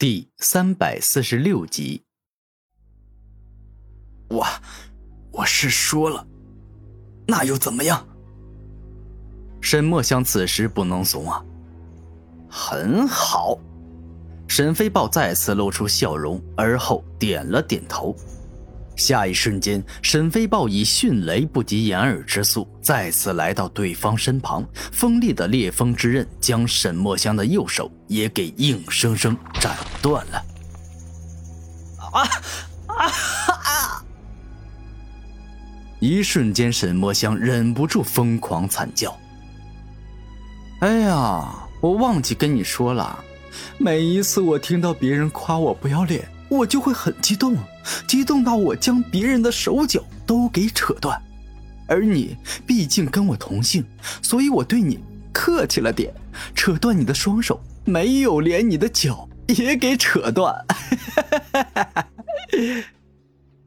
第三百四十六集。我，我是说了，那又怎么样？沈墨香此时不能怂啊！很好，沈飞豹再次露出笑容，而后点了点头。下一瞬间，沈飞豹以迅雷不及掩耳之速再次来到对方身旁，锋利的烈风之刃将沈墨香的右手也给硬生生斩断了。啊啊啊！一瞬间，沈墨香忍不住疯狂惨叫。哎呀，我忘记跟你说了，每一次我听到别人夸我不要脸。我就会很激动，激动到我将别人的手脚都给扯断，而你毕竟跟我同姓，所以我对你客气了点，扯断你的双手，没有连你的脚也给扯断。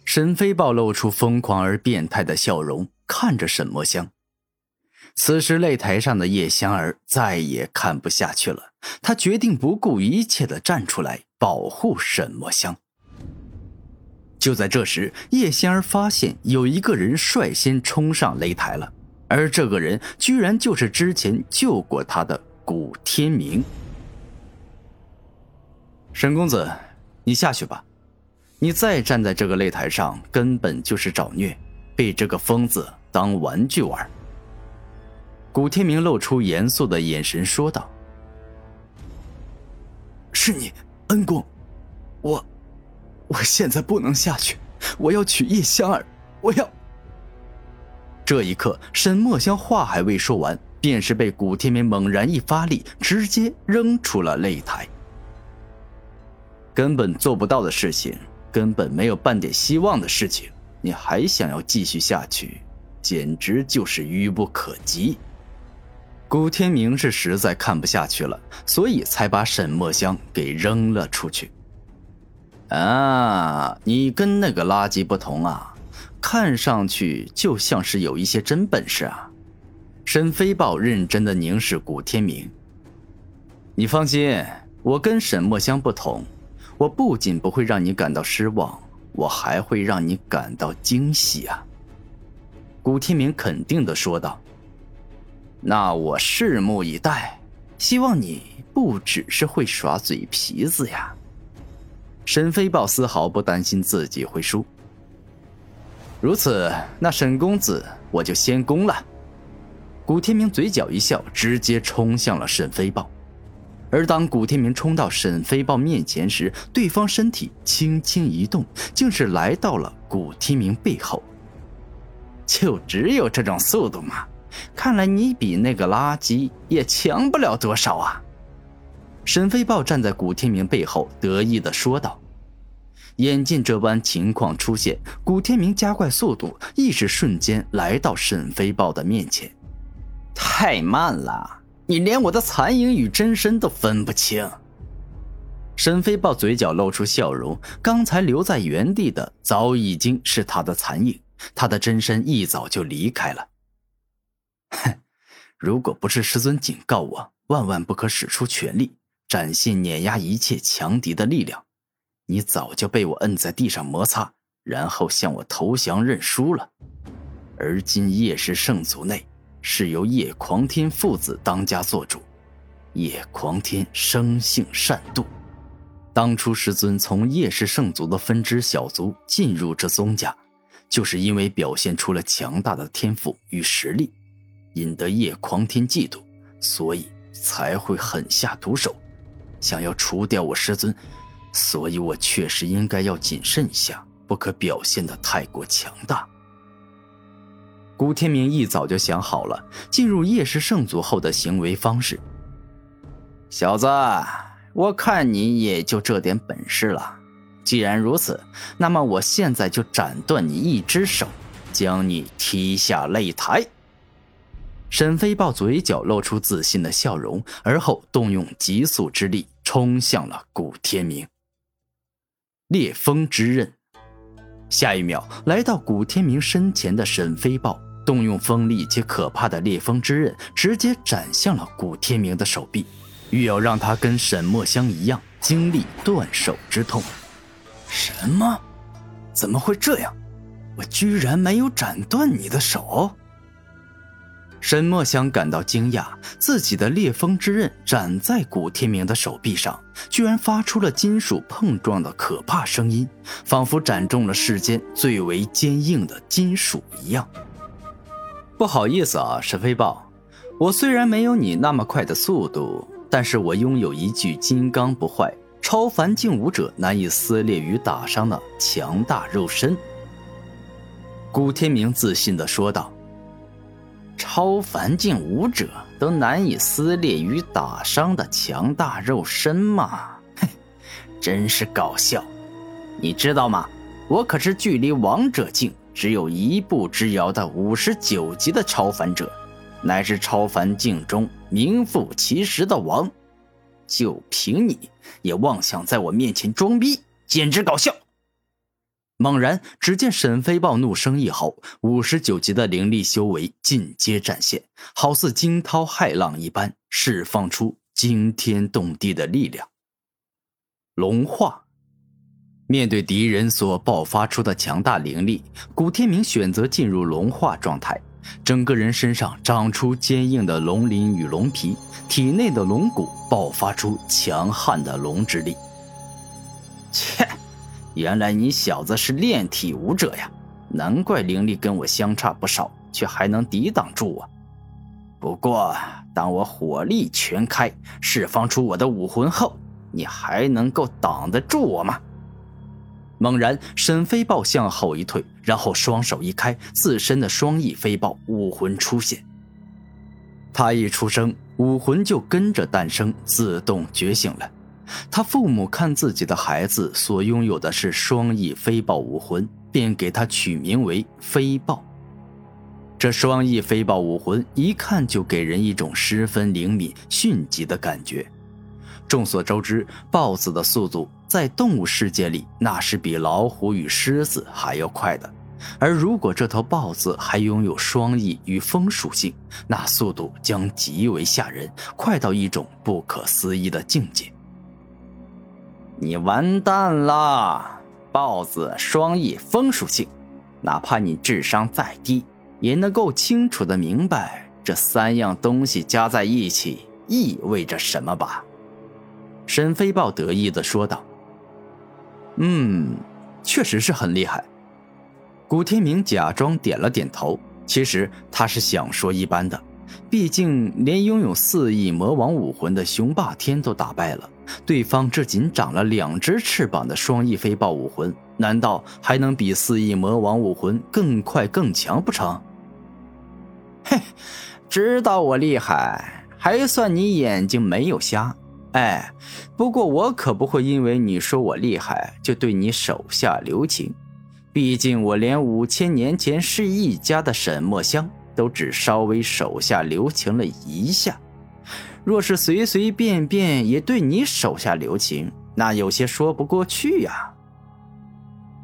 沈飞豹露出疯狂而变态的笑容，看着沈墨香。此时擂台上的叶香儿再也看不下去了，她决定不顾一切的站出来。保护沈墨香。就在这时，叶仙儿发现有一个人率先冲上擂台了，而这个人居然就是之前救过他的古天明。沈公子，你下去吧，你再站在这个擂台上，根本就是找虐，被这个疯子当玩具玩。古天明露出严肃的眼神说道：“是你。”恩公，我，我现在不能下去，我要娶叶香儿，我要。这一刻，沈墨香话还未说完，便是被古天明猛然一发力，直接扔出了擂台。根本做不到的事情，根本没有半点希望的事情，你还想要继续下去，简直就是愚不可及。古天明是实在看不下去了，所以才把沈墨香给扔了出去。啊，你跟那个垃圾不同啊，看上去就像是有一些真本事啊。沈飞豹认真的凝视古天明。你放心，我跟沈墨香不同，我不仅不会让你感到失望，我还会让你感到惊喜啊。古天明肯定的说道。那我拭目以待，希望你不只是会耍嘴皮子呀。沈飞豹丝毫不担心自己会输。如此，那沈公子我就先攻了。古天明嘴角一笑，直接冲向了沈飞豹。而当古天明冲到沈飞豹面前时，对方身体轻轻一动，竟是来到了古天明背后。就只有这种速度吗？看来你比那个垃圾也强不了多少啊！沈飞豹站在古天明背后，得意的说道。眼见这般情况出现，古天明加快速度，意识瞬间来到沈飞豹的面前。太慢了，你连我的残影与真身都分不清。沈飞豹嘴角露出笑容，刚才留在原地的早已经是他的残影，他的真身一早就离开了。哼，如果不是师尊警告我，万万不可使出全力，展现碾压一切强敌的力量，你早就被我摁在地上摩擦，然后向我投降认输了。而今叶氏圣族内是由叶狂天父子当家做主，叶狂天生性善妒，当初师尊从叶氏圣族的分支小族进入这宗家，就是因为表现出了强大的天赋与实力。引得叶狂天嫉妒，所以才会狠下毒手，想要除掉我师尊。所以我确实应该要谨慎一下，不可表现的太过强大。古天明一早就想好了进入叶氏圣族后的行为方式。小子，我看你也就这点本事了。既然如此，那么我现在就斩断你一只手，将你踢下擂台。沈飞豹嘴角露出自信的笑容，而后动用急速之力冲向了古天明。烈风之刃，下一秒来到古天明身前的沈飞豹动用锋利且可怕的烈风之刃，直接斩向了古天明的手臂，欲要让他跟沈墨香一样经历断手之痛。什么？怎么会这样？我居然没有斩断你的手！沈墨香感到惊讶，自己的烈风之刃斩在古天明的手臂上，居然发出了金属碰撞的可怕声音，仿佛斩中了世间最为坚硬的金属一样。不好意思啊，沈飞豹，我虽然没有你那么快的速度，但是我拥有一具金刚不坏、超凡境武者难以撕裂与打伤的强大肉身。古天明自信地说道。超凡境武者都难以撕裂与打伤的强大肉身吗？嘿，真是搞笑！你知道吗？我可是距离王者境只有一步之遥的五十九级的超凡者，乃是超凡境中名副其实的王。就凭你也妄想在我面前装逼，简直搞笑！猛然，只见沈飞豹怒声一吼，五十九级的灵力修为尽皆展现，好似惊涛骇浪一般，释放出惊天动地的力量。龙化，面对敌人所爆发出的强大灵力，古天明选择进入龙化状态，整个人身上长出坚硬的龙鳞与龙皮，体内的龙骨爆发出强悍的龙之力。切！原来你小子是炼体武者呀，难怪灵力跟我相差不少，却还能抵挡住我。不过，当我火力全开，释放出我的武魂后，你还能够挡得住我吗？猛然，沈飞豹向后一退，然后双手一开，自身的双翼飞豹武魂出现。他一出生，武魂就跟着诞生，自动觉醒了。他父母看自己的孩子所拥有的是双翼飞豹武魂，便给他取名为飞豹。这双翼飞豹武魂一看就给人一种十分灵敏、迅疾的感觉。众所周知，豹子的速度在动物世界里那是比老虎与狮子还要快的，而如果这头豹子还拥有双翼与风属性，那速度将极为吓人，快到一种不可思议的境界。你完蛋了！豹子双翼风属性，哪怕你智商再低，也能够清楚的明白这三样东西加在一起意味着什么吧？沈飞豹得意的说道。嗯，确实是很厉害。古天明假装点了点头，其实他是想说一般的。毕竟，连拥有四翼魔王武魂的雄霸天都打败了，对方这仅长了两只翅膀的双翼飞豹武魂，难道还能比四翼魔王武魂更快更强不成？嘿，知道我厉害，还算你眼睛没有瞎。哎，不过我可不会因为你说我厉害就对你手下留情，毕竟我连五千年前是一家的沈墨香。都只稍微手下留情了一下，若是随随便便也对你手下留情，那有些说不过去呀。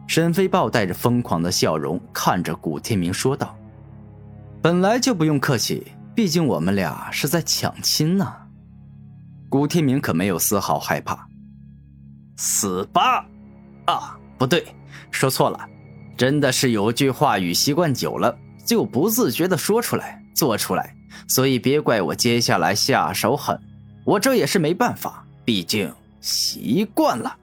沈飞豹带着疯狂的笑容看着古天明说道：“本来就不用客气，毕竟我们俩是在抢亲呢。”古天明可没有丝毫害怕。死吧！啊，不对，说错了，真的是有句话语习惯久了。就不自觉的说出来、做出来，所以别怪我接下来下手狠，我这也是没办法，毕竟习惯了。